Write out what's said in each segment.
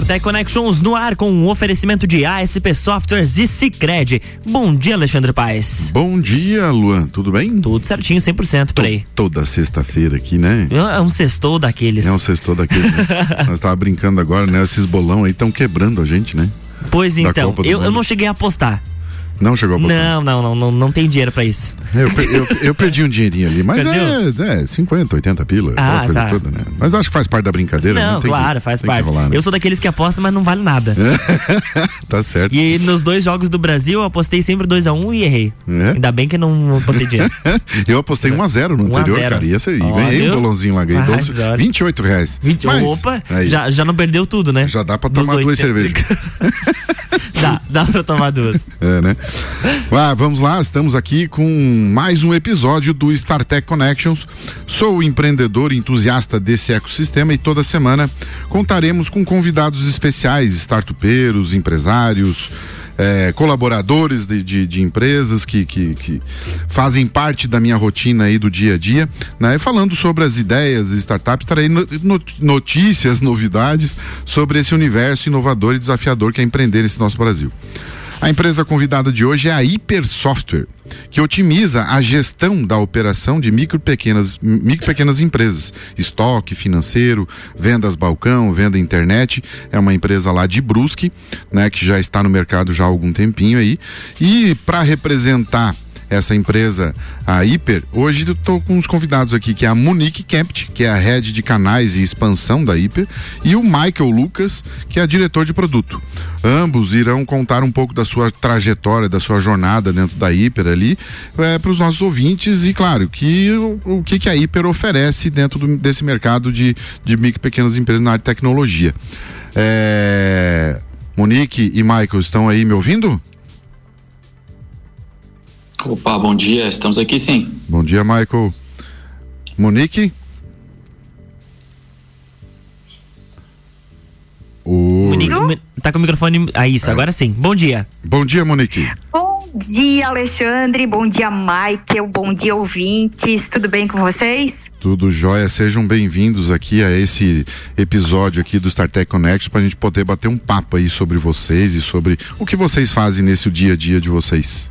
StarTech Connections no ar com um oferecimento de ASP Softwares e Cicred. Bom dia, Alexandre Paes. Bom dia, Luan. Tudo bem? Tudo certinho, 100% por aí. Toda sexta-feira aqui, né? É um sextou daqueles. É um sextou daqueles. Né? Nós tava brincando agora, né? Esses bolão aí estão quebrando a gente, né? Pois então, eu, eu não cheguei a apostar. Não chegou a apostar? Não, não, não, não, não tem dinheiro pra isso. Eu, eu, eu perdi um dinheirinho ali, mas é, é 50, 80 pila, ah, coisa tá. toda, né? Mas acho que faz parte da brincadeira. Não, né? claro, que, faz parte. Rolar, né? Eu sou daqueles que apostam, mas não vale nada. tá certo. E nos dois jogos do Brasil, eu apostei sempre 2x1 um e errei. É? Ainda bem que não apostei dinheiro. eu apostei 1x0 no anterior, cara. E, esse, e ganhei um bolãozinho lá, ganhei 12, 28 reais. 20, mas, opa, já, já não perdeu tudo, né? Já dá pra tomar duas cervejas. dá, dá pra tomar duas. É, né? Ah, vamos lá, estamos aqui com mais um episódio do StarTech Connections. Sou empreendedor entusiasta desse ecossistema e toda semana contaremos com convidados especiais, startupeiros, empresários, é, colaboradores de, de, de empresas que, que, que, fazem parte da minha rotina aí do dia a dia, né? Falando sobre as ideias, startups, trarei notícias, novidades sobre esse universo inovador e desafiador que é empreender nesse nosso Brasil. A empresa convidada de hoje é a Hiper Software, que otimiza a gestão da operação de micro pequenas, micro pequenas empresas, estoque financeiro, vendas balcão, venda internet. É uma empresa lá de Brusque, né, que já está no mercado já há algum tempinho aí. E para representar essa empresa, a Hiper. Hoje eu estou com uns convidados aqui, que é a Monique Kempt, que é a head de canais e expansão da Hiper, e o Michael Lucas, que é diretor de produto. Ambos irão contar um pouco da sua trajetória, da sua jornada dentro da Hiper ali, é, para os nossos ouvintes e, claro, que o, o que, que a Hiper oferece dentro do, desse mercado de, de micro pequenas empresas na área de tecnologia. É... Monique e Michael estão aí me ouvindo? Opa, bom dia, estamos aqui sim. Bom dia, Michael. Monique? O... Monique, tá com o microfone. Ah, isso, é. agora sim. Bom dia. Bom dia, Monique. Bom dia, Alexandre. Bom dia, Michael. Bom dia, ouvintes. Tudo bem com vocês? Tudo jóia. Sejam bem-vindos aqui a esse episódio aqui do StarTech Connect para a gente poder bater um papo aí sobre vocês e sobre o que vocês fazem nesse dia a dia de vocês.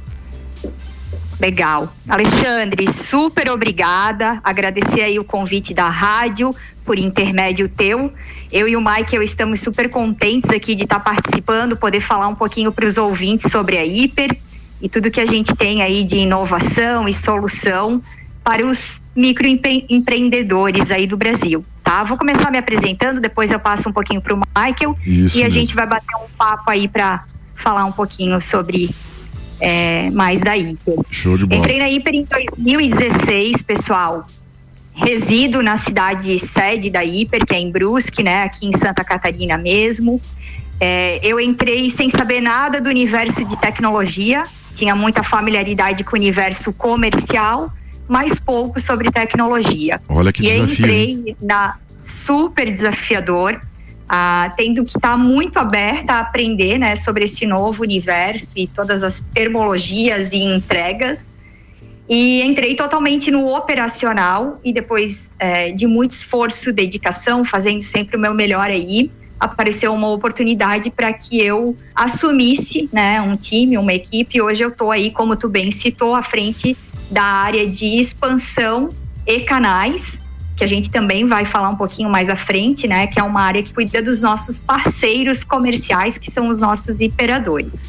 Legal. Alexandre, super obrigada. Agradecer aí o convite da rádio por intermédio teu. Eu e o Michael estamos super contentes aqui de estar participando, poder falar um pouquinho para os ouvintes sobre a Hiper e tudo que a gente tem aí de inovação e solução para os microempreendedores aí do Brasil, tá? Vou começar me apresentando, depois eu passo um pouquinho para o Michael Isso e a mesmo. gente vai bater um papo aí para falar um pouquinho sobre é, mais da Hiper. Show de bola. Entrei na Hiper em 2016, pessoal. Resido na cidade sede da Hiper, que é em Brusque, né, aqui em Santa Catarina mesmo. É, eu entrei sem saber nada do universo de tecnologia, tinha muita familiaridade com o universo comercial, mas pouco sobre tecnologia. Olha que e desafio. E entrei na super desafiador ah, tendo que estar tá muito aberta a aprender né, sobre esse novo universo e todas as termologias e entregas. E entrei totalmente no operacional e depois é, de muito esforço, dedicação, fazendo sempre o meu melhor aí, apareceu uma oportunidade para que eu assumisse né, um time, uma equipe. Hoje eu estou aí, como tu bem citou, à frente da área de expansão e canais que a gente também vai falar um pouquinho mais à frente, né? Que é uma área que cuida dos nossos parceiros comerciais, que são os nossos hiperadores.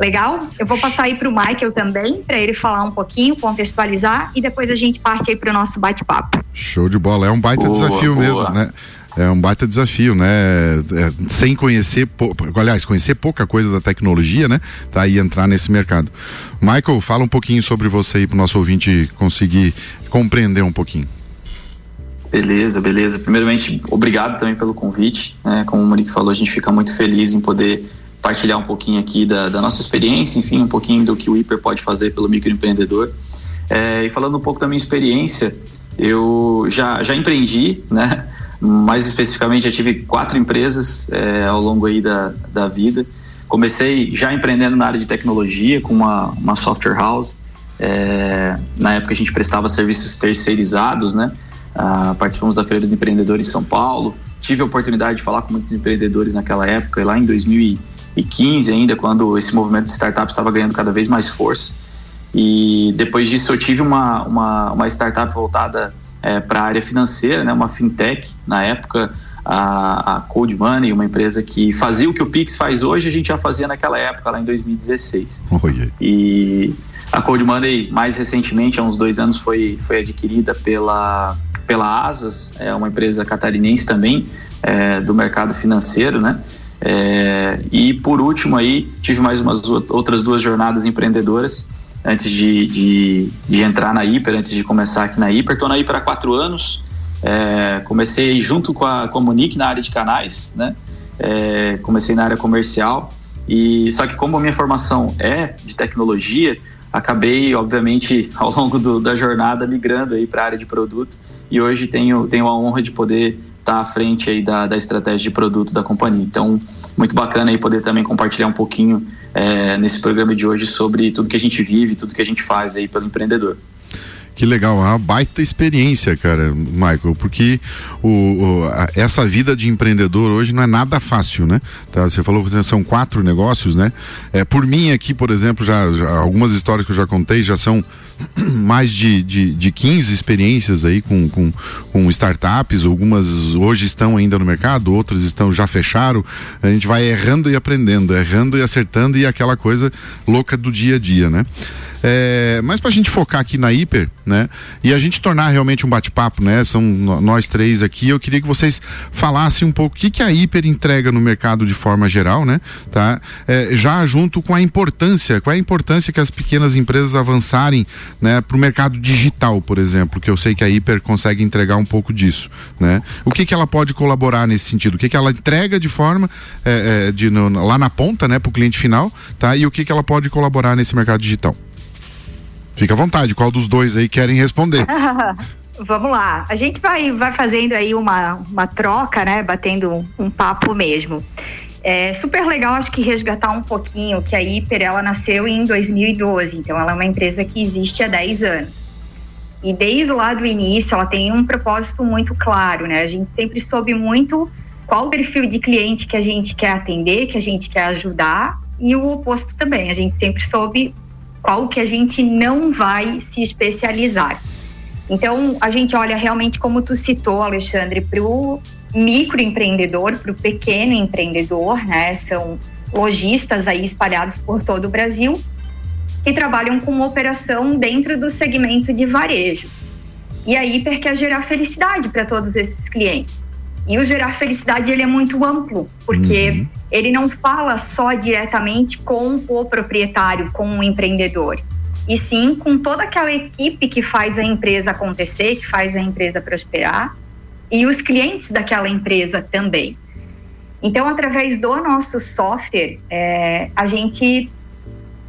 Legal? Eu vou passar aí para o Michael também, para ele falar um pouquinho, contextualizar, e depois a gente parte aí para o nosso bate-papo. Show de bola, é um baita boa, desafio boa. mesmo, né? É um baita desafio, né? É, sem conhecer, aliás, conhecer pouca coisa da tecnologia, né? Tá aí entrar nesse mercado. Michael, fala um pouquinho sobre você aí para o nosso ouvinte conseguir compreender um pouquinho. Beleza, beleza. Primeiramente, obrigado também pelo convite. Né? Como o Monique falou, a gente fica muito feliz em poder partilhar um pouquinho aqui da, da nossa experiência, enfim, um pouquinho do que o Hiper pode fazer pelo microempreendedor. É, e falando um pouco da minha experiência, eu já, já empreendi, né? Mais especificamente, já tive quatro empresas é, ao longo aí da, da vida. Comecei já empreendendo na área de tecnologia com uma, uma software house. É, na época a gente prestava serviços terceirizados, né? Ah, participamos da Feira do Empreendedor em São Paulo, tive a oportunidade de falar com muitos empreendedores naquela época, lá em 2015 ainda, quando esse movimento de startups estava ganhando cada vez mais força. E depois disso eu tive uma, uma, uma startup voltada é, para a área financeira, né, uma fintech, na época a, a Cold Money, uma empresa que fazia o que o Pix faz hoje, a gente já fazia naquela época, lá em 2016. Oh, yeah. E a Cold Money, mais recentemente, há uns dois anos, foi, foi adquirida pela, pela Asas, é uma empresa catarinense também, é, do mercado financeiro, né? É, e por último aí, tive mais umas outras duas jornadas empreendedoras antes de, de, de entrar na Hiper, antes de começar aqui na Hiper. Estou na Hiper há quatro anos, é, comecei junto com a, com a Monique na área de canais, né? É, comecei na área comercial e só que como a minha formação é de tecnologia, acabei obviamente ao longo do, da jornada migrando aí para a área de produto e hoje tenho tenho a honra de poder estar tá à frente aí da, da estratégia de produto da companhia. Então muito bacana aí poder também compartilhar um pouquinho é, nesse programa de hoje sobre tudo que a gente vive, tudo que a gente faz aí pelo empreendedor. Que legal, é uma baita experiência, cara, Michael, porque o, o a, essa vida de empreendedor hoje não é nada fácil, né? Tá, você falou que são quatro negócios, né? É, por mim aqui, por exemplo, já, já, algumas histórias que eu já contei já são mais de, de, de 15 experiências aí com, com, com startups, algumas hoje estão ainda no mercado, outras estão já fecharam. A gente vai errando e aprendendo, errando e acertando e aquela coisa louca do dia a dia, né? É, mas para a gente focar aqui na Hiper, né? E a gente tornar realmente um bate-papo, né? São nós três aqui. Eu queria que vocês falassem um pouco o que, que a Hiper entrega no mercado de forma geral, né? Tá? É, já junto com a importância, qual é a importância que as pequenas empresas avançarem, né? Para o mercado digital, por exemplo, que eu sei que a Hiper consegue entregar um pouco disso, né? O que que ela pode colaborar nesse sentido? O que que ela entrega de forma é, é de, no, lá na ponta, né? Para o cliente final, tá? E o que que ela pode colaborar nesse mercado digital? Fica à vontade, qual dos dois aí querem responder? Vamos lá, a gente vai, vai fazendo aí uma, uma troca, né? Batendo um, um papo mesmo. É super legal, acho que resgatar um pouquinho que a Hiper ela nasceu em 2012, então ela é uma empresa que existe há 10 anos. E desde lá do início ela tem um propósito muito claro, né? A gente sempre soube muito qual o perfil de cliente que a gente quer atender, que a gente quer ajudar, e o oposto também. A gente sempre soube qual que a gente não vai se especializar. Então, a gente olha realmente, como tu citou, Alexandre, para o microempreendedor, para o pequeno empreendedor, né? São lojistas aí espalhados por todo o Brasil que trabalham com operação dentro do segmento de varejo. E a Hiper quer gerar felicidade para todos esses clientes. E o gerar felicidade ele é muito amplo, porque uhum. ele não fala só diretamente com o proprietário, com o empreendedor, e sim com toda aquela equipe que faz a empresa acontecer, que faz a empresa prosperar, e os clientes daquela empresa também. Então, através do nosso software, é, a gente,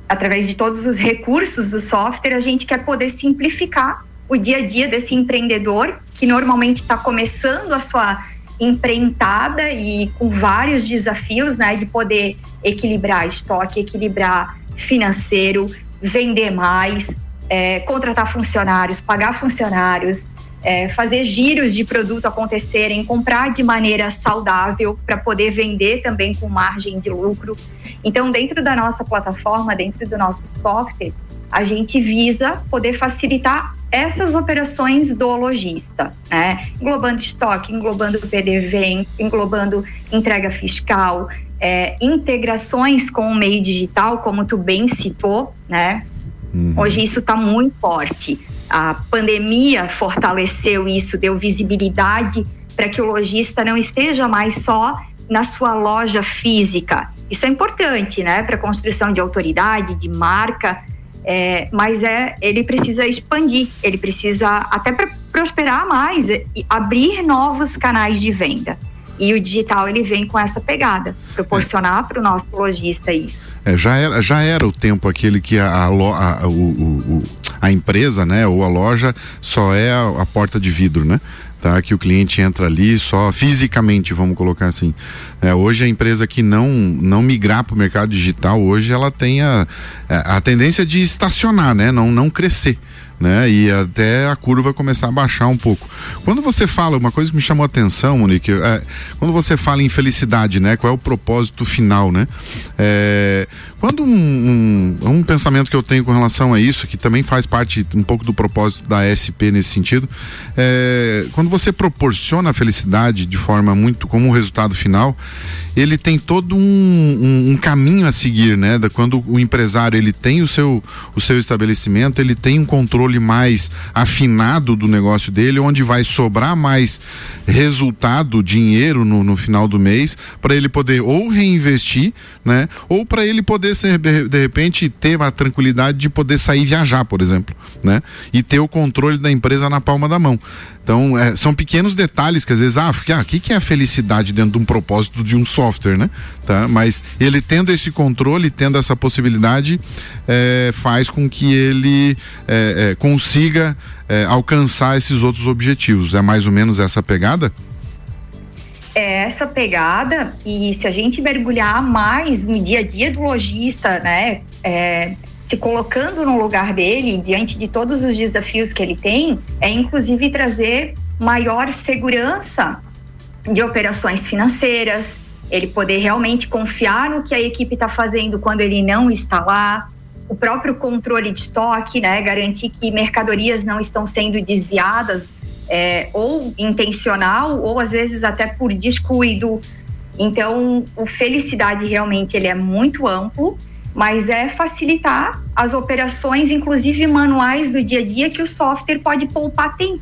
através de todos os recursos do software, a gente quer poder simplificar o dia a dia desse empreendedor que normalmente está começando a sua empreitada e com vários desafios, né, de poder equilibrar estoque, equilibrar financeiro, vender mais, é, contratar funcionários, pagar funcionários, é, fazer giros de produto acontecerem, comprar de maneira saudável para poder vender também com margem de lucro. Então, dentro da nossa plataforma, dentro do nosso software, a gente visa poder facilitar essas operações do lojista, né? englobando estoque, englobando PDV, englobando entrega fiscal, é, integrações com o meio digital, como tu bem citou, né? Uhum. Hoje isso está muito forte. A pandemia fortaleceu isso, deu visibilidade para que o lojista não esteja mais só na sua loja física. Isso é importante, né, para construção de autoridade, de marca, é, mas é, ele precisa expandir, ele precisa até para prosperar mais e abrir novos canais de venda. E o digital ele vem com essa pegada, proporcionar é. para o nosso lojista isso. É, já, era, já era o tempo aquele que a, a, a, o, o, a empresa, né, ou a loja só é a, a porta de vidro, né? Tá? Que o cliente entra ali só fisicamente, vamos colocar assim. É, hoje a empresa que não não migrar para o mercado digital, hoje ela tem a, é, a tendência de estacionar, né? Não não crescer. Né? E até a curva começar a baixar um pouco. Quando você fala, uma coisa que me chamou a atenção, Monique, é, quando você fala em felicidade, né? Qual é o propósito final, né? É, quando um, um, um, pensamento que eu tenho com relação a isso, que também faz parte um pouco do propósito da SP nesse sentido, é, quando você proporciona a felicidade de forma muito como um resultado final, ele tem todo um, um, caminho a seguir, né? Da, quando o empresário ele tem o seu, o seu estabelecimento, ele tem um controle mais afinado do negócio dele, onde vai sobrar mais resultado, dinheiro no, no final do mês, para ele poder ou reinvestir, né? Ou para ele poder ser, de repente ter a tranquilidade de poder sair viajar, por exemplo, né? E ter o controle da empresa na palma da mão. Então, é, são pequenos detalhes que às vezes, ah, o ah, que, que é a felicidade dentro de um propósito de um software, né? Tá? Mas ele tendo esse controle, tendo essa possibilidade, é, faz com que ele é, é consiga é, alcançar esses outros objetivos. É mais ou menos essa pegada? É essa pegada, e se a gente mergulhar mais no dia a dia do lojista, né? É, se colocando no lugar dele, diante de todos os desafios que ele tem, é inclusive trazer maior segurança de operações financeiras, ele poder realmente confiar no que a equipe está fazendo quando ele não está lá, o próprio controle de estoque, né, garantir que mercadorias não estão sendo desviadas é, ou intencional ou às vezes até por descuido. Então, o felicidade realmente ele é muito amplo mas é facilitar as operações, inclusive manuais do dia a dia, que o software pode poupar tempo.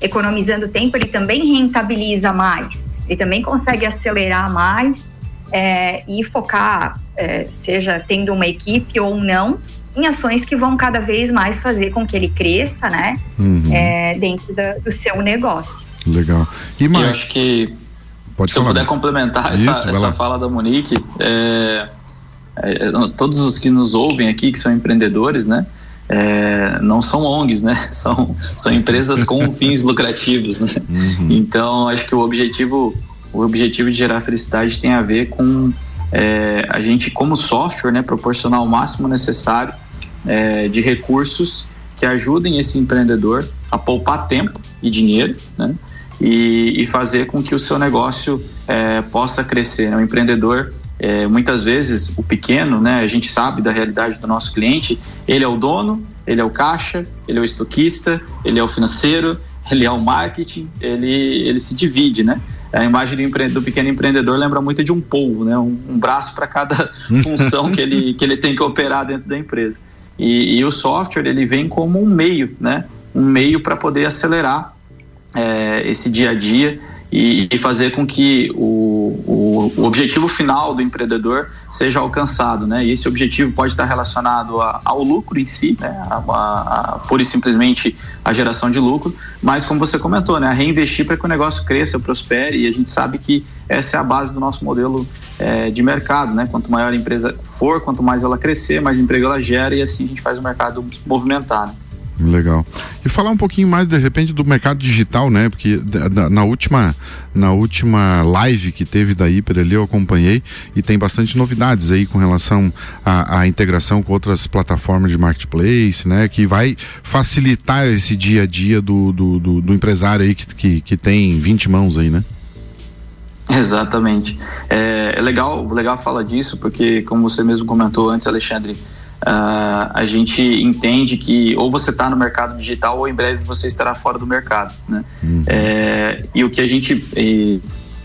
Economizando tempo, ele também rentabiliza mais, ele também consegue acelerar mais é, e focar, é, seja tendo uma equipe ou não, em ações que vão cada vez mais fazer com que ele cresça, né, uhum. é, dentro da, do seu negócio. Legal. E mais? Eu acho que Pode se falar. eu puder complementar Isso, essa, essa fala da Monique, é, é, é, todos os que nos ouvem aqui, que são empreendedores, né? É, não são ONGs, né? São, são empresas com fins lucrativos, né? Uhum. Então, acho que o objetivo, o objetivo de gerar felicidade tem a ver com é, a gente, como software, né, proporcionar o máximo necessário é, de recursos que ajudem esse empreendedor a poupar tempo e dinheiro, né? E, e fazer com que o seu negócio é, possa crescer. Né? O empreendedor é, muitas vezes o pequeno, né, a gente sabe da realidade do nosso cliente, ele é o dono, ele é o caixa, ele é o estoquista, ele é o financeiro, ele é o marketing, ele, ele se divide, né? A imagem do, empre... do pequeno empreendedor lembra muito de um polvo, né? Um, um braço para cada função que ele, que ele tem que operar dentro da empresa. E, e o software ele vem como um meio, né? Um meio para poder acelerar é, esse dia a dia e, e fazer com que o, o, objetivo final do empreendedor seja alcançado, né? E esse objetivo pode estar relacionado a, ao lucro em si, né? A, a, a, pura e simplesmente a geração de lucro, mas como você comentou, né? A reinvestir para que o negócio cresça, prospere e a gente sabe que essa é a base do nosso modelo é, de mercado, né? Quanto maior a empresa for, quanto mais ela crescer, mais emprego ela gera e assim a gente faz o mercado movimentar. Né? Legal. E falar um pouquinho mais de repente do mercado digital, né? Porque na última na última live que teve da Hiper ali eu acompanhei e tem bastante novidades aí com relação à, integração com outras plataformas de marketplace, né? Que vai facilitar esse dia a dia do, do, do, do empresário aí que, que, que tem 20 mãos aí, né? Exatamente. É, é legal, legal falar disso, porque como você mesmo comentou antes, Alexandre, Uh, a gente entende que ou você está no mercado digital ou em breve você estará fora do mercado. Né? Uhum. É, e o que a gente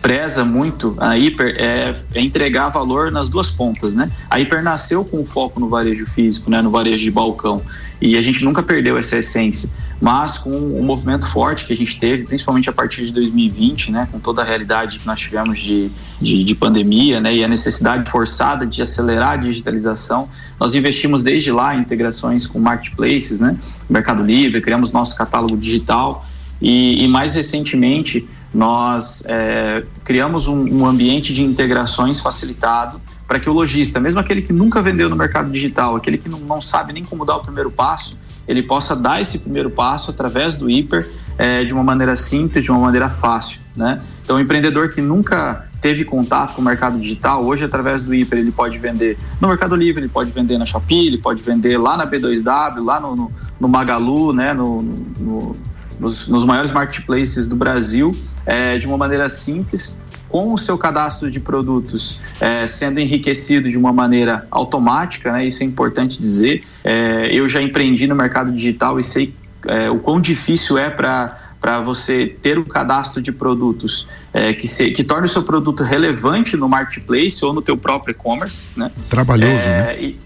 preza muito, a Hiper, é, é, entregar valor nas duas pontas. Né? A Hiper nasceu com foco no varejo físico, né? no varejo de balcão, e a gente nunca perdeu essa essência mas com o movimento forte que a gente teve, principalmente a partir de 2020, né, com toda a realidade que nós tivemos de, de, de, pandemia, né, e a necessidade forçada de acelerar a digitalização, nós investimos desde lá em integrações com marketplaces, né, Mercado Livre, criamos nosso catálogo digital e, e mais recentemente nós é, criamos um, um ambiente de integrações facilitado para que o lojista, mesmo aquele que nunca vendeu no mercado digital, aquele que não, não sabe nem como dar o primeiro passo, ele possa dar esse primeiro passo através do hiper é, de uma maneira simples, de uma maneira fácil, né? Então, o empreendedor que nunca teve contato com o mercado digital, hoje através do Hiper ele pode vender no Mercado Livre, ele pode vender na Shopee, ele pode vender lá na B2W, lá no, no, no Magalu, né, no, no nos, nos, maiores marketplaces do Brasil, é, de uma maneira simples, com o seu cadastro de produtos é, sendo enriquecido de uma maneira automática, né, isso é importante dizer. É, eu já empreendi no mercado digital e sei é, o quão difícil é para para você ter um cadastro de produtos é, que, se, que torne o seu produto relevante no marketplace ou no teu próprio e-commerce, né? Trabalhoso, é, né? E,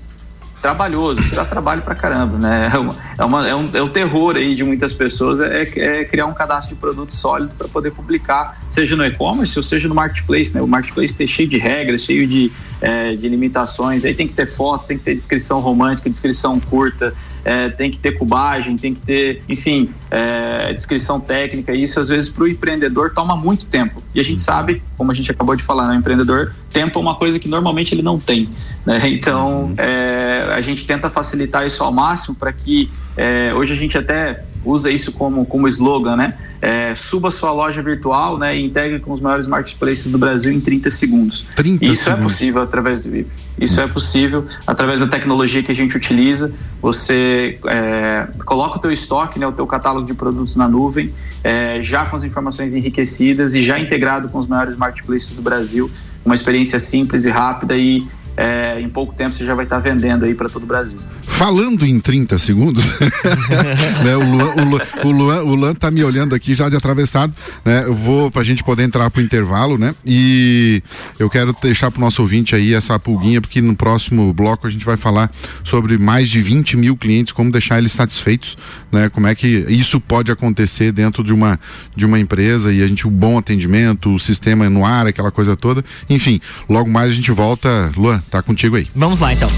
trabalhoso, dá trabalho pra caramba, né? É, uma, é, uma, é, um, é o terror aí de muitas pessoas é, é criar um cadastro de produto sólido para poder publicar, seja no e-commerce ou seja no marketplace, né? O marketplace tem cheio de regras, cheio de, é, de limitações, aí tem que ter foto, tem que ter descrição romântica, descrição curta, é, tem que ter cubagem, tem que ter, enfim, é, descrição técnica. Isso às vezes para o empreendedor toma muito tempo. E a gente sabe, como a gente acabou de falar, né, o empreendedor, tempo é uma coisa que normalmente ele não tem. Né? Então é, a gente tenta facilitar isso ao máximo para que é, hoje a gente até usa isso como, como slogan, né? É, suba sua loja virtual né, e integre com os maiores marketplaces do Brasil em 30 segundos. 30 isso é segundos. é possível através do VIP. Isso é possível através da tecnologia que a gente utiliza. Você é, coloca o teu estoque, né, o teu catálogo de produtos na nuvem, é, já com as informações enriquecidas e já integrado com os maiores marketplaces do Brasil. Uma experiência simples e rápida e é, em pouco tempo você já vai estar vendendo aí para todo o Brasil. Falando em 30 segundos, né, o, Luan, o, Luan, o, Luan, o Luan tá me olhando aqui já de atravessado, né? Eu vou para a gente poder entrar pro intervalo, né? E eu quero deixar pro nosso ouvinte aí essa pulguinha, porque no próximo bloco a gente vai falar sobre mais de 20 mil clientes, como deixar eles satisfeitos, né? Como é que isso pode acontecer dentro de uma, de uma empresa e a gente, o bom atendimento, o sistema no ar, aquela coisa toda. Enfim, logo mais a gente volta. Luan, Tá contigo aí. Vamos lá então.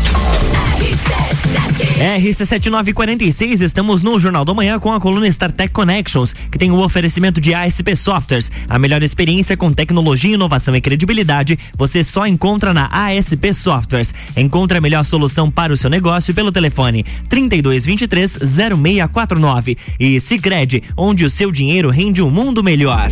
RC7946, estamos no Jornal da Manhã com a coluna StarTech Connections, que tem o um oferecimento de ASP Softwares. A melhor experiência com tecnologia, inovação e credibilidade você só encontra na ASP Softwares. Encontre a melhor solução para o seu negócio pelo telefone 3223 0649. E Sicredi, onde o seu dinheiro rende um mundo melhor.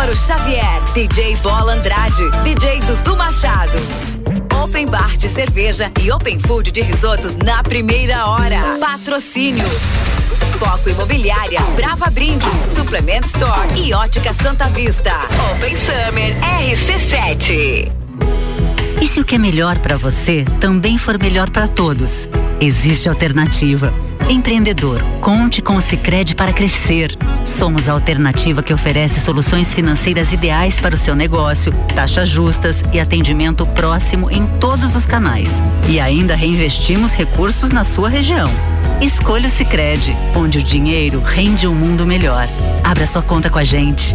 Álvaro Xavier, DJ Bola Andrade, DJ Dudu Machado. Open Bar de cerveja e Open Food de risotos na primeira hora. Patrocínio. Foco Imobiliária, Brava Brindes, Suplement Store e Ótica Santa Vista. Open Summer RC7. E se o que é melhor para você também for melhor para todos? Existe alternativa. Empreendedor, conte com o Sicredi para crescer. Somos a alternativa que oferece soluções financeiras ideais para o seu negócio, taxas justas e atendimento próximo em todos os canais. E ainda reinvestimos recursos na sua região. Escolha o Sicredi, onde o dinheiro rende um mundo melhor. Abra sua conta com a gente.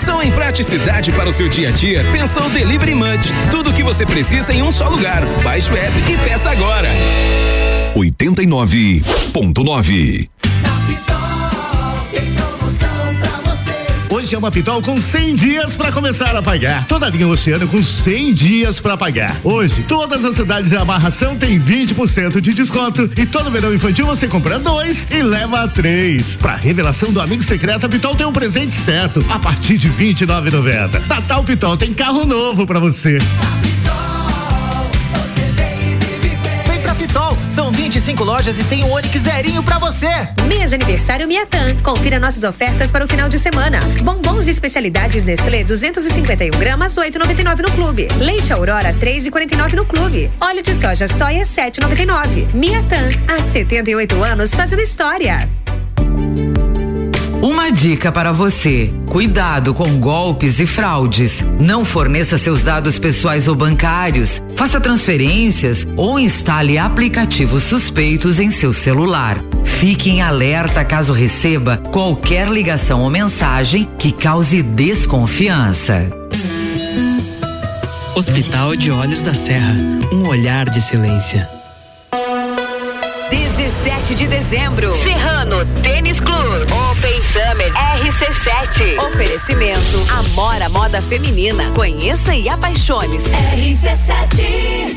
Pensou em praticidade para o seu dia a dia? Pensou Delivery Munch. Tudo o que você precisa em um só lugar. Baixe o app e peça agora. 89.9 Hoje é Pitol com 100 dias para começar a pagar. Toda a linha Oceano com 100 dias para pagar. Hoje, todas as cidades de amarração têm 20% de desconto e todo verão infantil você compra dois e leva três. Para revelação do amigo secreto, a Pitol tem um presente certo a partir de 29,90. Natal Pitol tem carro novo para você. São 25 lojas e tem um Onix zerinho pra você. Mês de aniversário Miatan. Confira nossas ofertas para o final de semana. Bombons e especialidades Nestlé 251 gramas 8,99 no clube. Leite Aurora 3,49 no clube. Óleo de soja soia 7,99. Miatan. Há 78 anos fazendo história. Uma dica para você: cuidado com golpes e fraudes. Não forneça seus dados pessoais ou bancários, faça transferências ou instale aplicativos suspeitos em seu celular. Fique em alerta caso receba qualquer ligação ou mensagem que cause desconfiança. Hospital de Olhos da Serra um olhar de silêncio. 17 de dezembro. Serrano Tênis Club. Open Summer RC7. Oferecimento Amora Moda Feminina. Conheça e apaixone-se. RC7.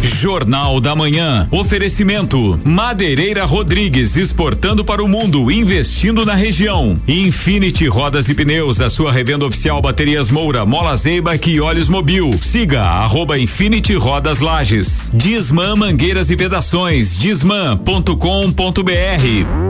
Jornal da Manhã. Oferecimento: Madeireira Rodrigues exportando para o mundo, investindo na região. Infinity Rodas e Pneus, a sua revenda oficial Baterias Moura, Mola Zeiba e Olhos Mobil. Siga arroba Infinity Rodas Lages. Disman Mangueiras e Vedações. Disman.com.br.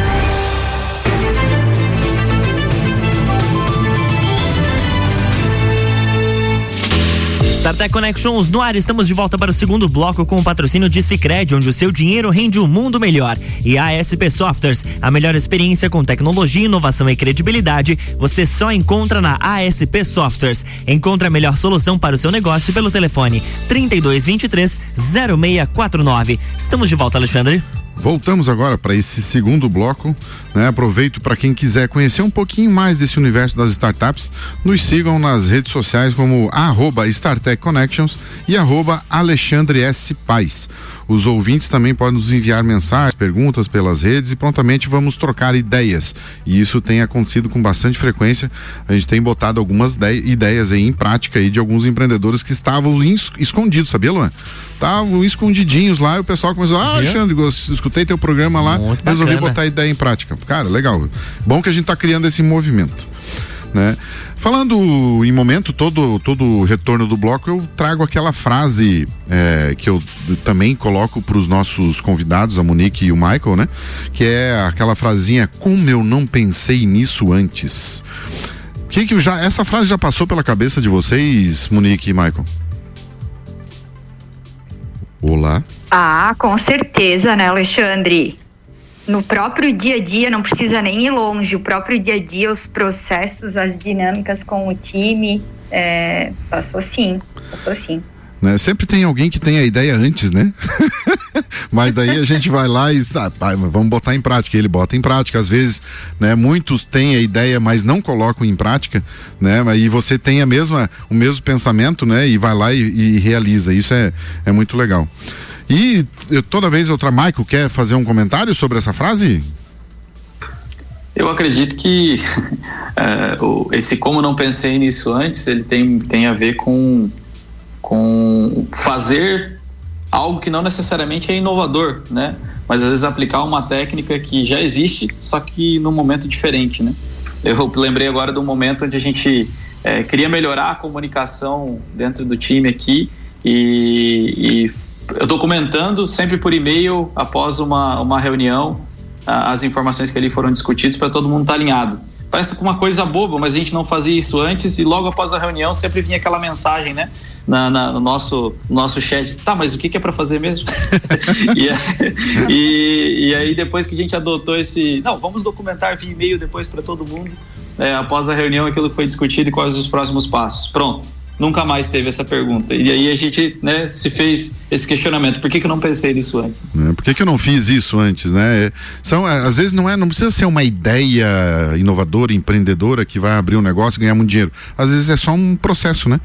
StarTech Connections no ar, estamos de volta para o segundo bloco com o patrocínio de Cicred, onde o seu dinheiro rende um mundo melhor. E a ASP Softwares, a melhor experiência com tecnologia, inovação e credibilidade, você só encontra na ASP Softwares. Encontre a melhor solução para o seu negócio pelo telefone 3223 0649. Estamos de volta, Alexandre. Voltamos agora para esse segundo bloco. Né? Aproveito para quem quiser conhecer um pouquinho mais desse universo das startups, nos sigam nas redes sociais como arroba StarTech Connections e arroba Alexandre S. Paz. Os ouvintes também podem nos enviar mensagens, perguntas pelas redes e prontamente vamos trocar ideias. E isso tem acontecido com bastante frequência. A gente tem botado algumas ideias aí em prática aí de alguns empreendedores que estavam escondidos, sabia, Luan? Estavam escondidinhos lá e o pessoal começou, ah, Alexandre, escutei teu programa lá, Muito resolvi bacana. botar a ideia em prática. Cara, legal. Bom que a gente está criando esse movimento. Né? Falando em momento, todo todo retorno do bloco, eu trago aquela frase é, que eu também coloco para os nossos convidados, a Monique e o Michael, né? Que é aquela frasinha, como eu não pensei nisso antes. Que que já, essa frase já passou pela cabeça de vocês, Monique e Michael? Olá. Ah, com certeza, né, Alexandre? No próprio dia a dia, não precisa nem ir longe, o próprio dia a dia, os processos, as dinâmicas com o time, é, passou sim, passou sim. Né? Sempre tem alguém que tem a ideia antes, né? Mas daí a gente vai lá e ah, vamos botar em prática. Ele bota em prática. Às vezes, né? Muitos têm a ideia, mas não colocam em prática, né? E você tem a mesma, o mesmo pensamento, né? E vai lá e, e realiza. Isso é, é muito legal. E eu, toda vez outra Michael quer fazer um comentário sobre essa frase? Eu acredito que uh, esse como não pensei nisso antes, ele tem, tem a ver com, com fazer algo que não necessariamente é inovador, né? Mas às vezes aplicar uma técnica que já existe, só que num momento diferente, né? Eu lembrei agora do momento onde a gente é, queria melhorar a comunicação dentro do time aqui e, e eu documentando sempre por e-mail após uma, uma reunião as informações que ali foram discutidas para todo mundo estar tá alinhado. Parece uma coisa boba, mas a gente não fazia isso antes e logo após a reunião sempre vinha aquela mensagem, né? Na, na no nosso, nosso chat. Tá, mas o que, que é para fazer mesmo? e, e, e, aí depois que a gente adotou esse. Não, vamos documentar via e-mail depois para todo mundo. É, após a reunião, aquilo que foi discutido e quais os próximos passos. Pronto nunca mais teve essa pergunta. E aí a gente né, se fez esse questionamento. Por que, que eu não pensei nisso antes? É, por que, que eu não fiz isso antes, né? É, são, é, às vezes não é, não precisa ser uma ideia inovadora, empreendedora que vai abrir um negócio e ganhar muito dinheiro. Às vezes é só um processo, né?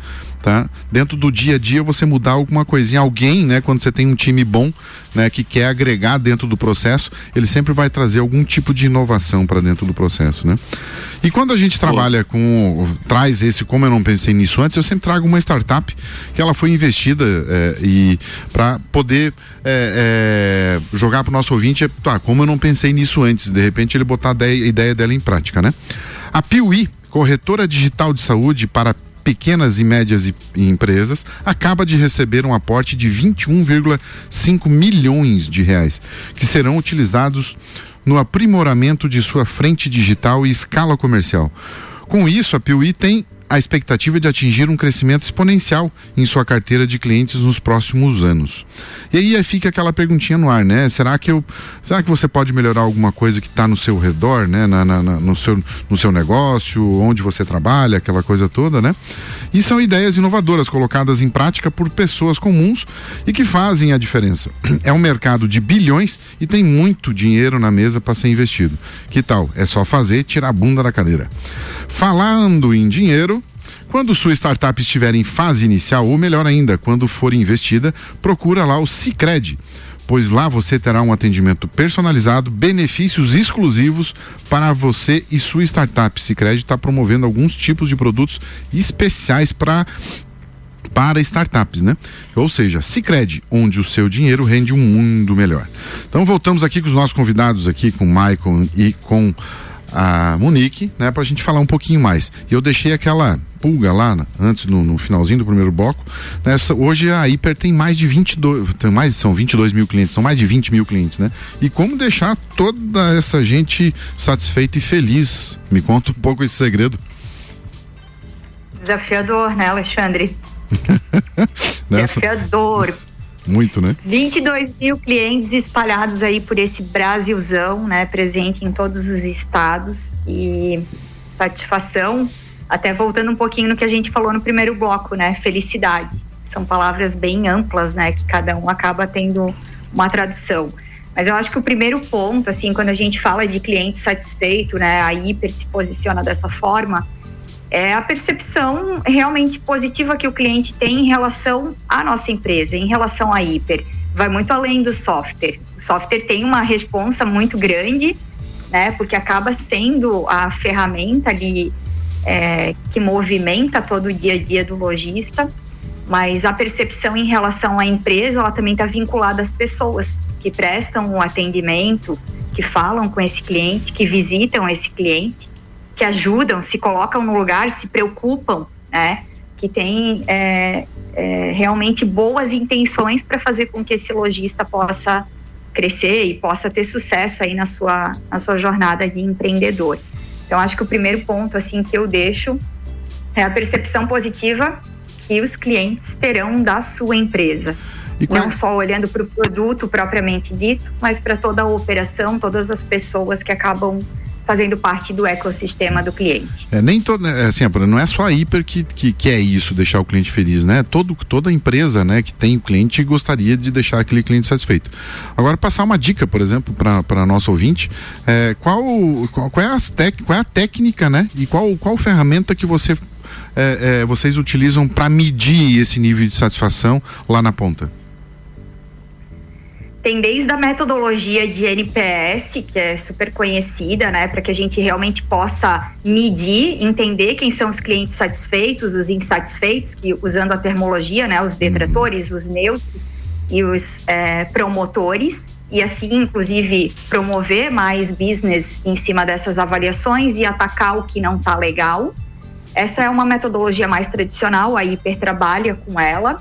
Tá? Dentro do dia a dia você mudar alguma coisinha, alguém, né, quando você tem um time bom, né, que quer agregar dentro do processo, ele sempre vai trazer algum tipo de inovação para dentro do processo, né? E quando a gente trabalha com traz esse como eu não pensei nisso antes, eu sempre trago uma startup que ela foi investida é, e para poder é, é, jogar para o nosso ouvinte, tá, como eu não pensei nisso antes, de repente ele botar a ideia, a ideia dela em prática, né? A Piuí, corretora digital de saúde para pequenas e médias empresas, acaba de receber um aporte de 21,5 milhões de reais, que serão utilizados no aprimoramento de sua frente digital e escala comercial. Com isso, a Piuí tem a expectativa de atingir um crescimento exponencial em sua carteira de clientes nos próximos anos. E aí fica aquela perguntinha no ar, né? Será que eu, será que você pode melhorar alguma coisa que está no seu redor, né? Na, na, na, no, seu, no seu negócio, onde você trabalha, aquela coisa toda, né? E são ideias inovadoras colocadas em prática por pessoas comuns e que fazem a diferença. É um mercado de bilhões e tem muito dinheiro na mesa para ser investido. Que tal? É só fazer, tirar a bunda da cadeira. Falando em dinheiro, quando sua startup estiver em fase inicial, ou melhor ainda, quando for investida, procura lá o Cicred, pois lá você terá um atendimento personalizado, benefícios exclusivos para você e sua startup. Cicred está promovendo alguns tipos de produtos especiais para para startups, né? Ou seja, Cicred, onde o seu dinheiro rende um mundo melhor. Então voltamos aqui com os nossos convidados aqui, com o Michael e com a Monique, né, a gente falar um pouquinho mais. E eu deixei aquela pulga lá, antes no, no, finalzinho do primeiro bloco. Nessa, hoje a Hiper tem mais de 22, tem mais, são 22 mil clientes, são mais de 20 mil clientes, né? E como deixar toda essa gente satisfeita e feliz? Me conta um pouco esse segredo. Desafiador, né, Alexandre? Desafiador, muito, né? 22 mil clientes espalhados aí por esse Brasilzão, né? Presente em todos os estados e satisfação. Até voltando um pouquinho no que a gente falou no primeiro bloco, né? Felicidade. São palavras bem amplas, né? Que cada um acaba tendo uma tradução. Mas eu acho que o primeiro ponto, assim, quando a gente fala de cliente satisfeito, né? A Hiper se posiciona dessa forma é a percepção realmente positiva que o cliente tem em relação à nossa empresa, em relação à Hiper. Vai muito além do software. O software tem uma responsa muito grande, né? Porque acaba sendo a ferramenta ali é, que movimenta todo o dia a dia do lojista. Mas a percepção em relação à empresa, ela também está vinculada às pessoas que prestam o atendimento, que falam com esse cliente, que visitam esse cliente que ajudam, se colocam no lugar, se preocupam, né? Que tem é, é, realmente boas intenções para fazer com que esse lojista possa crescer e possa ter sucesso aí na sua, na sua jornada de empreendedor. Então, acho que o primeiro ponto assim que eu deixo é a percepção positiva que os clientes terão da sua empresa. E Não só olhando para o produto propriamente dito, mas para toda a operação, todas as pessoas que acabam fazendo parte do ecossistema do cliente. É, nem toda, é, assim, não é só a Hiper que, que, que é isso, deixar o cliente feliz, né? Todo, toda empresa, né, que tem o cliente gostaria de deixar aquele cliente satisfeito. Agora, passar uma dica, por exemplo, para nosso ouvinte, é, qual, qual, qual, é as tec, qual é a técnica, né? E qual, qual ferramenta que você, é, é vocês utilizam para medir esse nível de satisfação lá na ponta? Tem desde a metodologia de NPS, que é super conhecida, né, para que a gente realmente possa medir, entender quem são os clientes satisfeitos, os insatisfeitos, que usando a termologia, né, os detratores, os neutros e os é, promotores, e assim, inclusive, promover mais business em cima dessas avaliações e atacar o que não está legal. Essa é uma metodologia mais tradicional, a Hiper trabalha com ela.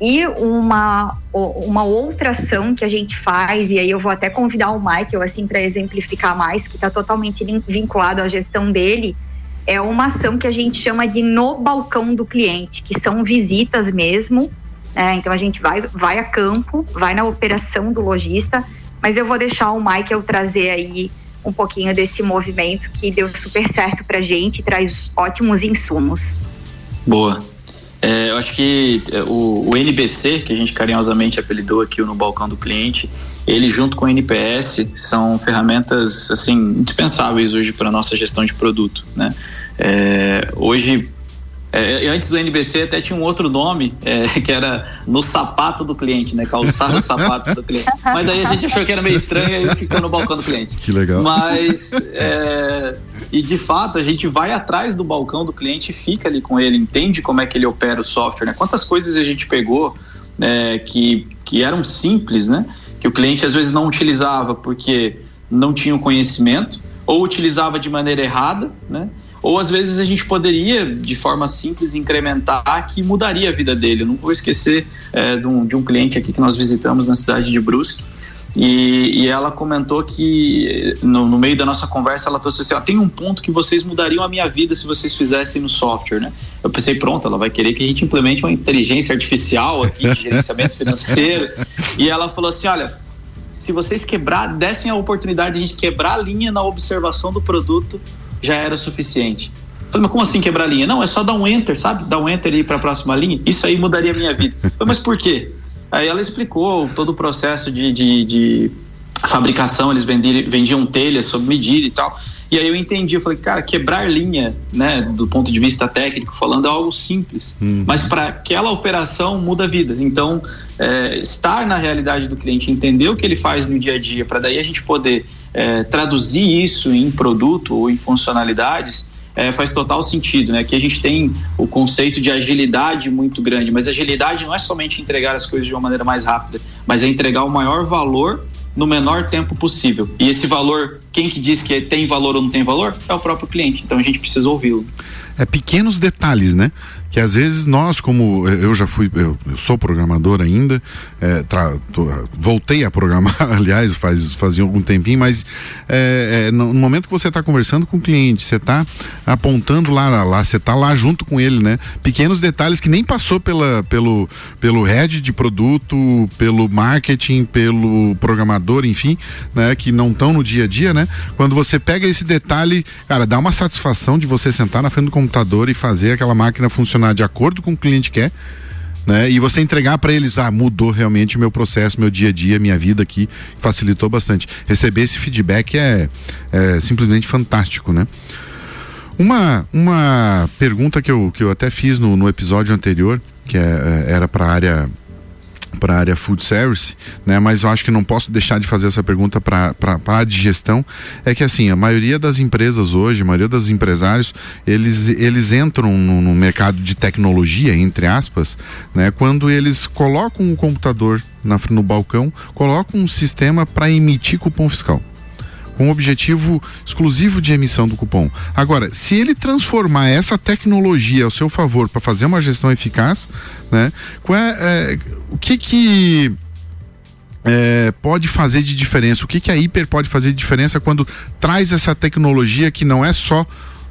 E uma, uma outra ação que a gente faz, e aí eu vou até convidar o Michael assim para exemplificar mais, que está totalmente vinculado à gestão dele, é uma ação que a gente chama de no balcão do cliente, que são visitas mesmo. Né? Então a gente vai, vai a campo, vai na operação do lojista, mas eu vou deixar o Michael trazer aí um pouquinho desse movimento que deu super certo para a gente, traz ótimos insumos. Boa. É, eu acho que é, o, o, NBC, que a gente carinhosamente apelidou aqui no balcão do cliente, ele junto com o NPS são ferramentas assim indispensáveis hoje para nossa gestão de produto, né? É, hoje é, antes do NBC até tinha um outro nome, é, que era no sapato do cliente, né? Calçar os sapatos do cliente. Mas daí a gente achou que era meio estranho e ficou no balcão do cliente. Que legal. Mas, é, e de fato, a gente vai atrás do balcão do cliente e fica ali com ele, entende como é que ele opera o software, né? Quantas coisas a gente pegou é, que, que eram simples, né? Que o cliente às vezes não utilizava porque não tinha o conhecimento ou utilizava de maneira errada, né? Ou às vezes a gente poderia, de forma simples, incrementar que mudaria a vida dele. Eu não vou esquecer é, de, um, de um cliente aqui que nós visitamos na cidade de Brusque, e, e, ela comentou que no, no, meio da nossa conversa ela trouxe assim: ó, tem um ponto que vocês mudariam a minha vida se vocês fizessem no software, né? Eu pensei, pronto, ela vai querer que a gente implemente uma inteligência artificial aqui de gerenciamento financeiro. E ela falou assim: olha, se vocês quebrar, dessem a oportunidade de a gente quebrar a linha na observação do produto, já era suficiente. Falei, mas como assim quebrar a linha? Não, é só dar um enter, sabe? Dar um enter aí para a próxima linha. Isso aí mudaria a minha vida. Falei, mas por quê? Aí ela explicou todo o processo de, de, de fabricação, eles vendiam, vendiam telhas sob medida e tal. E aí eu entendi, eu falei, cara, quebrar linha, né, do ponto de vista técnico falando, é algo simples. Hum. Mas para aquela operação muda a vida. Então, é, estar na realidade do cliente, entender o que ele faz no dia a dia, para daí a gente poder é, traduzir isso em produto ou em funcionalidades é, faz total sentido, né? Que a gente tem o conceito de agilidade muito grande, mas agilidade não é somente entregar as coisas de uma maneira mais rápida, mas é entregar o maior valor no menor tempo possível. E esse valor, quem que diz que tem valor ou não tem valor? É o próprio cliente. Então a gente precisa ouvi-lo. É pequenos detalhes, né? que às vezes nós, como eu já fui, eu, eu sou programador ainda, é, tra, tô, voltei a programar, aliás, faz, fazia algum tempinho, mas é, é, no, no, momento que você está conversando com o cliente, você está apontando lá, lá, você está lá junto com ele, né? Pequenos detalhes que nem passou pela, pelo, pelo head de produto, pelo marketing, pelo programador, enfim, né? Que não estão no dia a dia, né? Quando você pega esse detalhe, cara, dá uma satisfação de você sentar na frente do computador e fazer aquela máquina funcionar de acordo com o cliente quer. Né? E você entregar para eles, ah, mudou realmente meu processo, meu dia a dia, minha vida aqui, facilitou bastante. Receber esse feedback é, é simplesmente fantástico, né? Uma, uma pergunta que eu, que eu até fiz no, no episódio anterior, que é, é era para a área para a área food service, né? Mas eu acho que não posso deixar de fazer essa pergunta para a área de gestão. É que assim, a maioria das empresas hoje, a maioria dos empresários, eles, eles entram no, no mercado de tecnologia, entre aspas, né? Quando eles colocam o computador na, no balcão, colocam um sistema para emitir cupom fiscal com o objetivo exclusivo de emissão do cupom. Agora, se ele transformar essa tecnologia ao seu favor para fazer uma gestão eficaz, né? É, é, o que que é, pode fazer de diferença? O que, que a Hiper pode fazer de diferença quando traz essa tecnologia que não é só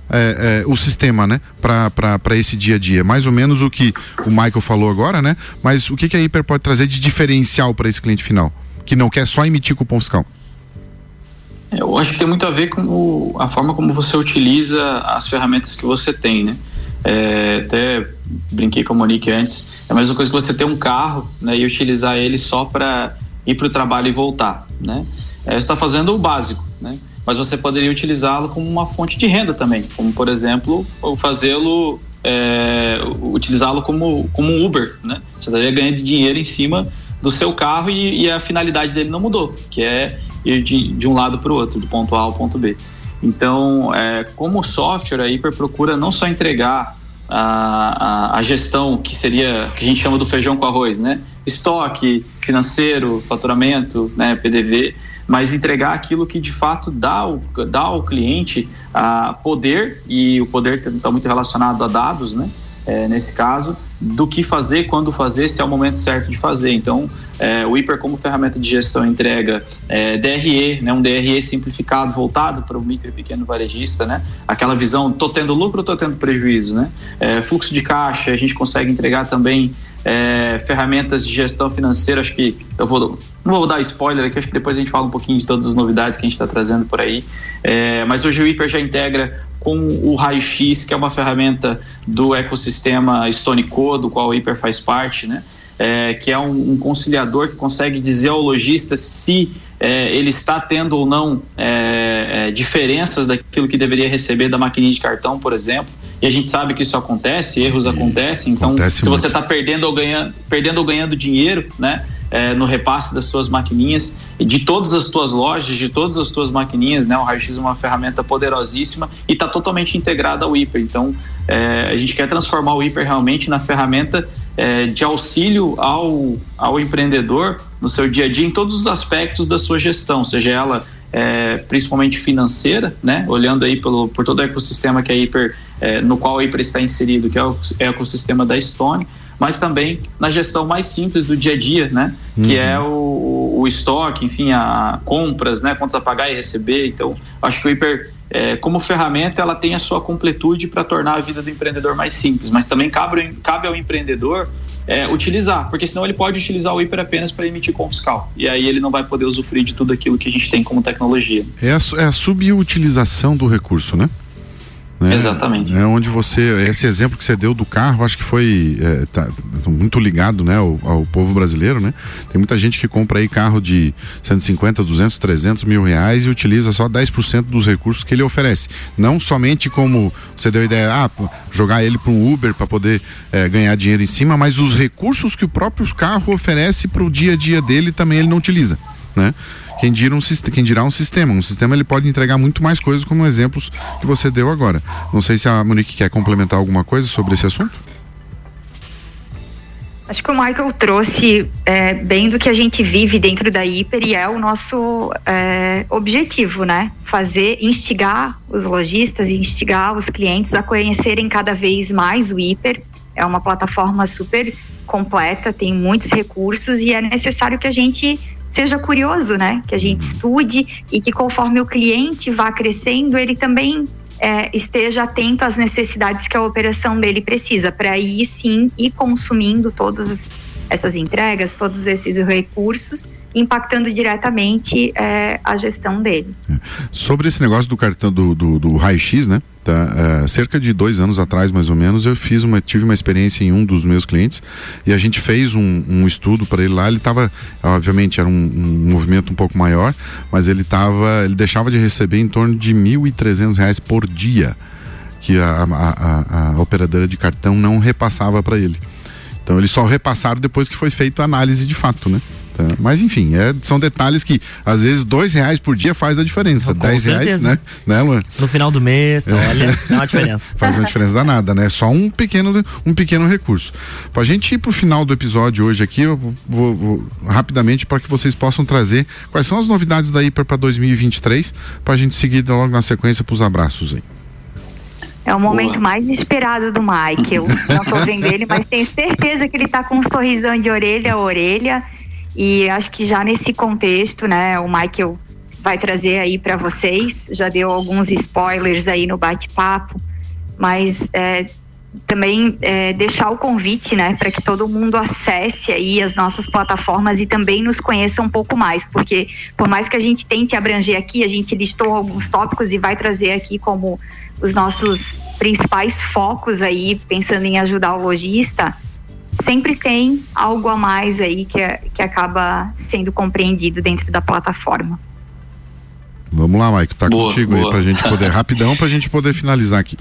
é, é, o sistema, né, para esse dia a dia? Mais ou menos o que o Michael falou agora, né? Mas o que, que a Hiper pode trazer de diferencial para esse cliente final, que não quer só emitir cupom fiscal? Eu acho que tem muito a ver com o, a forma como você utiliza as ferramentas que você tem, né? É, até brinquei com a Monique antes, é a mesma coisa que você ter um carro né, e utilizar ele só para ir para o trabalho e voltar, né? É, você está fazendo o básico, né? Mas você poderia utilizá-lo como uma fonte de renda também, como por exemplo, fazê-lo, é, utilizá-lo como, como um Uber, né? Você estaria ganhando dinheiro em cima do seu carro e, e a finalidade dele não mudou, que é ir de, de um lado para o outro, do ponto A ao ponto B. Então, é, como software, a Hyper procura não só entregar a, a, a, gestão que seria, que a gente chama do feijão com arroz, né? Estoque, financeiro, faturamento, né? PDV, mas entregar aquilo que de fato dá ao, dá ao cliente a poder, e o poder está muito relacionado a dados, né? É, nesse caso, do que fazer, quando fazer, se é o momento certo de fazer. Então, é, o Hiper como ferramenta de gestão entrega é, DRE, né, um DRE simplificado, voltado para o micro e pequeno varejista, né, aquela visão, estou tendo lucro ou estou tendo prejuízo, né, é, fluxo de caixa, a gente consegue entregar também é, ferramentas de gestão financeira. Acho que eu vou não vou dar spoiler aqui, acho que depois a gente fala um pouquinho de todas as novidades que a gente está trazendo por aí. É, mas hoje o Hyper já integra com o Raio-X, que é uma ferramenta do ecossistema StoneCo, do qual o Hyper faz parte, né? É, que é um, um, conciliador que consegue dizer ao lojista se é, ele está tendo ou não é, é diferenças daquilo que deveria receber da maquininha de cartão, por exemplo. E a gente sabe que isso acontece, erros acontecem. Então, acontece se muito. você está perdendo ou ganhando, perdendo ou ganhando dinheiro, né? é, no repasse das suas maquininhas, de todas as tuas lojas, de todas as tuas maquininhas, né? O raio-x é uma ferramenta poderosíssima e está totalmente integrada ao Hiper. Então, é, a gente quer transformar o Hiper realmente na ferramenta é, de auxílio ao, ao empreendedor no seu dia a dia em todos os aspectos da sua gestão, seja ela é, principalmente financeira, né? Olhando aí pelo, por todo o ecossistema que a Hiper, é, no qual a Hiper está inserido, que é o ecossistema da Stone, mas também na gestão mais simples do dia a dia, né? Uhum. Que é o, o estoque, enfim, a compras, né? Contas a pagar e receber. Então, acho que o Hiper, é, como ferramenta, ela tem a sua completude para tornar a vida do empreendedor mais simples, mas também cabe, cabe ao empreendedor é, utilizar, porque senão ele pode utilizar o hiper apenas para emitir confiscal. E aí ele não vai poder usufruir de tudo aquilo que a gente tem como tecnologia. É a, é a subutilização do recurso, né? Né? Exatamente. É onde você, esse exemplo que você deu do carro, acho que foi é, tá, muito ligado, né, ao, ao, povo brasileiro, né? Tem muita gente que compra aí carro de 150, 200, 300 mil reais e utiliza só 10% dos recursos que ele oferece. Não somente como você deu a ideia, ah, jogar ele para um Uber para poder é, ganhar dinheiro em cima, mas os recursos que o próprio carro oferece para o dia a dia dele também ele não utiliza, né? quem dirá, um, quem dirá um sistema. Um sistema ele pode entregar muito mais coisas, como exemplos que você deu agora. Não sei se a Monique quer complementar alguma coisa sobre esse assunto. Acho que o Michael trouxe é, bem do que a gente vive dentro da Hiper e é o nosso é, objetivo, né? Fazer, instigar os lojistas e instigar os clientes a conhecerem cada vez mais o Hiper. É uma plataforma super completa, tem muitos recursos e é necessário que a gente seja curioso, né? Que a gente uhum. estude e que conforme o cliente vá crescendo, ele também é, esteja atento às necessidades que a operação dele precisa, para aí sim ir consumindo todas essas entregas, todos esses recursos impactando diretamente é, a gestão dele. É. Sobre esse negócio do cartão do, do, do raio-x, né? Tá, é, cerca de dois anos atrás, mais ou menos, eu fiz uma, tive uma experiência em um dos meus clientes e a gente fez um, um estudo para ele lá. Ele estava, obviamente, era um, um, movimento um pouco maior, mas ele tava, ele deixava de receber em torno de R$ reais por dia que a, a, a, a operadora de cartão não repassava para ele. Então eles só repassaram depois que foi feita a análise de fato, né? Tá? Mas enfim, é, são detalhes que às vezes dois reais por dia faz a diferença. Com Dez certeza. reais, né? né Luan? No final do mês, olha, dá uma diferença. faz uma diferença danada, né? Só um pequeno, um pequeno recurso. Pra gente ir pro final do episódio hoje aqui, eu vou, vou rapidamente para que vocês possam trazer quais são as novidades da Hiper para 2023, pra gente seguir logo na sequência pros abraços aí. É o momento Boa. mais esperado do Mike. Eu não tô vendo ele, mas tenho certeza que ele tá com um sorrisão de orelha a orelha e acho que já nesse contexto, né, o Michael vai trazer aí para vocês, já deu alguns spoilers aí no bate-papo, mas é, também é, deixar o convite, né, para que todo mundo acesse aí as nossas plataformas e também nos conheça um pouco mais, porque por mais que a gente tente abranger aqui, a gente listou alguns tópicos e vai trazer aqui como os nossos principais focos aí, pensando em ajudar o lojista, sempre tem algo a mais aí que, é, que acaba sendo compreendido dentro da plataforma. Vamos lá, Mike, tá boa, contigo boa. aí pra gente poder, rapidão pra gente poder finalizar aqui.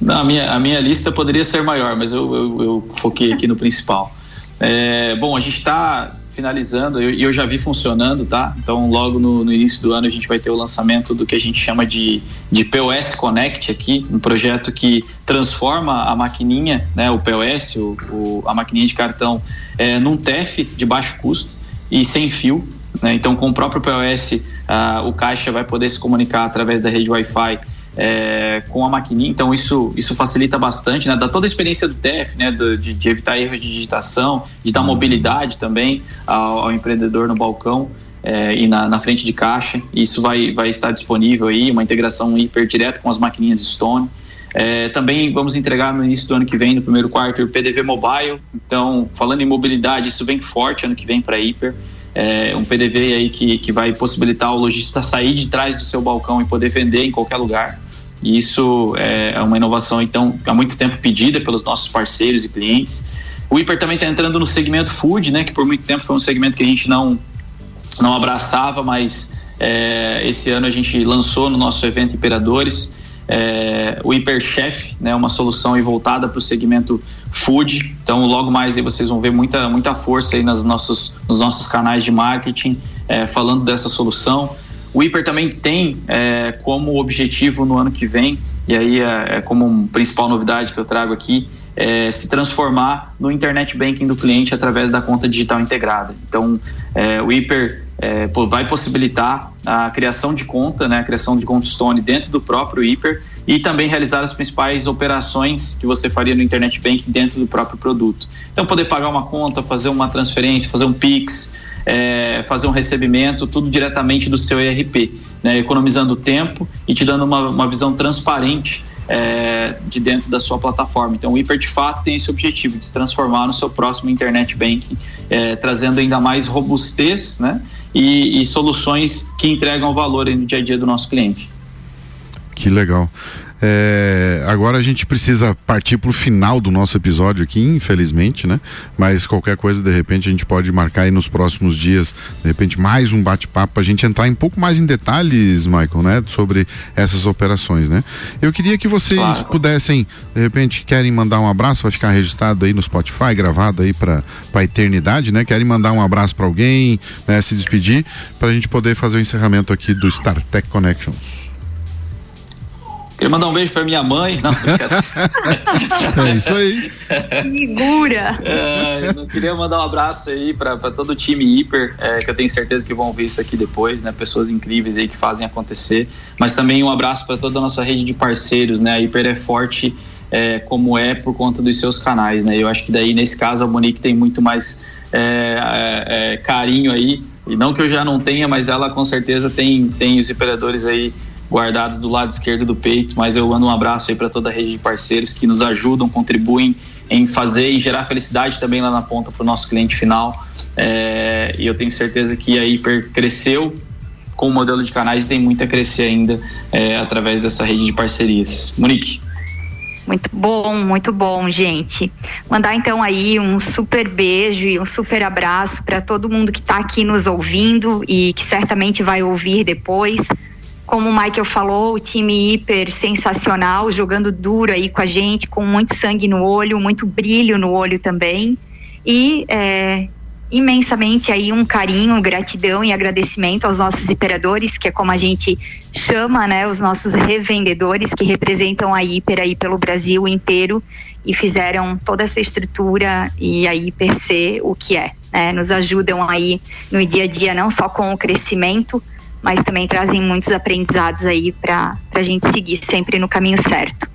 Não, a minha, a minha lista poderia ser maior, mas eu, eu, eu foquei aqui no principal. É, bom, a gente está finalizando, e eu, eu, já vi funcionando, tá? Então, logo no, no, início do ano, a gente vai ter o lançamento do que a gente chama de, de POS Connect aqui, um projeto que transforma a maquininha, né, o POS, o, o a maquininha de cartão, é, num TEF de baixo custo e sem fio. Né? Então, com o próprio POS, ah, o caixa vai poder se comunicar através da rede Wi-Fi é, com a maquininha, então isso, isso facilita bastante, né? Dá toda a experiência do TEF, né? Do, de, de, evitar erros de digitação, de dar uhum. mobilidade também ao, ao empreendedor no balcão é, e na, na, frente de caixa. Isso vai, vai estar disponível aí, uma integração hiper direta com as maquininhas Stone. É, também vamos entregar no início do ano que vem, no primeiro quarto, o PDV Mobile. Então, falando em mobilidade, isso vem forte ano que vem para Hiper. É, um PDV aí que, que vai possibilitar o lojista sair de trás do seu balcão e poder vender em qualquer lugar. E isso é uma inovação, então, há muito tempo pedida pelos nossos parceiros e clientes. O Hiper também está entrando no segmento food, né? Que por muito tempo foi um segmento que a gente não, não abraçava, mas é, esse ano a gente lançou no nosso evento Imperadores é, o Hiperchef, né, uma solução voltada para o segmento food. Então, logo mais aí vocês vão ver muita, muita força aí nos nossos, nos nossos canais de marketing é, falando dessa solução. O Hiper também tem é, como objetivo no ano que vem, e aí é, é como principal novidade que eu trago aqui, é, se transformar no internet banking do cliente através da conta digital integrada. Então, é, o Hiper é, vai possibilitar a criação de conta, né, a criação de conta Stone dentro do próprio Hiper e também realizar as principais operações que você faria no Internet Banking dentro do próprio produto. Então, poder pagar uma conta, fazer uma transferência, fazer um Pix, é, fazer um recebimento, tudo diretamente do seu ERP, né, economizando tempo e te dando uma, uma visão transparente é, de dentro da sua plataforma. Então, o Hiper de fato tem esse objetivo de se transformar no seu próximo Internet Banking, é, trazendo ainda mais robustez, né? e, e soluções que entregam valor no dia a dia do nosso cliente. Que legal. É, agora a gente precisa partir para o final do nosso episódio aqui, infelizmente, né? Mas qualquer coisa, de repente, a gente pode marcar aí nos próximos dias, de repente, mais um bate-papo para a gente entrar um pouco mais em detalhes, Michael, né? Sobre essas operações, né? Eu queria que vocês claro. pudessem, de repente, querem mandar um abraço, vai ficar registrado aí no Spotify, gravado aí para a eternidade, né? Querem mandar um abraço para alguém, né? Se despedir, para a gente poder fazer o encerramento aqui do Star Tech Connections. Queria mandar um beijo para minha mãe. Não, é isso aí. Segura. É, eu queria mandar um abraço aí para todo o time Hiper, é, que eu tenho certeza que vão ver isso aqui depois, né? Pessoas incríveis aí que fazem acontecer. Mas também um abraço para toda a nossa rede de parceiros, né? A Hiper é forte é, como é por conta dos seus canais, né? Eu acho que daí, nesse caso, a Monique tem muito mais é, é, é, carinho aí. E não que eu já não tenha, mas ela com certeza tem, tem os operadores aí guardados do lado esquerdo do peito, mas eu mando um abraço aí para toda a rede de parceiros que nos ajudam, contribuem em fazer e gerar felicidade também lá na ponta para o nosso cliente final. É, e eu tenho certeza que a Hiper cresceu com o modelo de canais e tem muito a crescer ainda é, através dessa rede de parcerias. Monique. Muito bom, muito bom, gente. Mandar então aí um super beijo e um super abraço para todo mundo que está aqui nos ouvindo e que certamente vai ouvir depois. Como o Michael falou, o time hiper sensacional, jogando duro aí com a gente, com muito sangue no olho, muito brilho no olho também. E é, imensamente aí um carinho, gratidão e agradecimento aos nossos hiperadores, que é como a gente chama, né, os nossos revendedores que representam a hiper aí pelo Brasil inteiro e fizeram toda essa estrutura e a hiper ser o que é, né, nos ajudam aí no dia a dia não só com o crescimento, mas também trazem muitos aprendizados aí para a gente seguir sempre no caminho certo.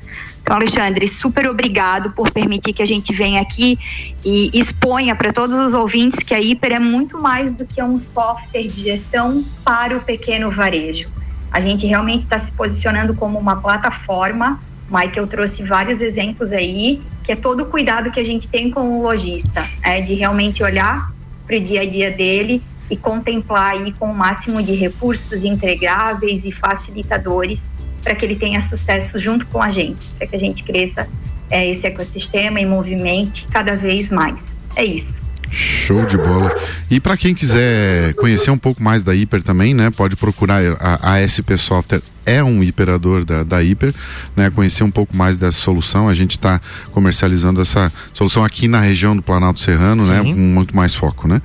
Então, Alexandre, super obrigado por permitir que a gente venha aqui e exponha para todos os ouvintes que a Hiper é muito mais do que um software de gestão para o pequeno varejo. A gente realmente está se posicionando como uma plataforma. Michael trouxe vários exemplos aí, que é todo o cuidado que a gente tem com o lojista, é de realmente olhar para o dia a dia dele e contemplar aí com o máximo de recursos entregáveis e facilitadores para que ele tenha sucesso junto com a gente, para que a gente cresça é, esse ecossistema e movimente cada vez mais. É isso. Show de bola. E para quem quiser conhecer um pouco mais da Hiper também, né, pode procurar a, a SP Software é um hiperador da, da Hiper, né? Conhecer um pouco mais dessa solução. A gente está comercializando essa solução aqui na região do Planalto Serrano, né? Sim. né? Com muito mais foco, né?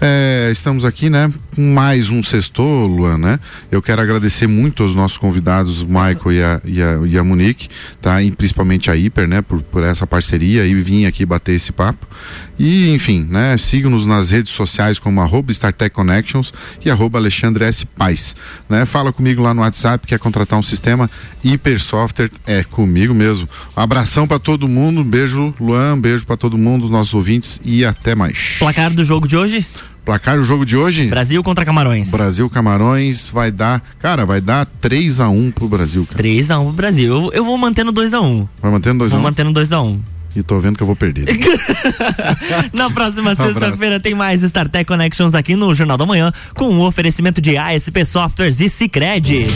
É, estamos aqui, né? Mais um sextor, Luan, né? Eu quero agradecer muito aos nossos convidados, o Michael e a, e a, e a Monique, tá? E principalmente a Hiper, né? Por, por essa parceria e vim aqui bater esse papo. E, enfim, né? Sigam-nos nas redes sociais como arroba StarTech Connections e arroba Alexandre S. Paz, né? Fala comigo lá no WhatsApp que é contratar um sistema hiper software, é comigo mesmo. Um abração para todo mundo, um beijo, Luan, um beijo para todo mundo, nossos ouvintes e até mais. Placar do jogo de hoje? Placar do jogo de hoje? Brasil contra Camarões. Brasil Camarões vai dar, cara, vai dar 3 a 1 pro Brasil, cara. 3 a 1 pro Brasil. Eu, eu vou mantendo 2 a 1. Vai mantendo 2 a 1. Vou mantendo 2 a 1. E tô vendo que eu vou perder. Na próxima sexta-feira tem mais StarTech Connections aqui no Jornal da Manhã com o um oferecimento de ASP Softwares e Sicredi.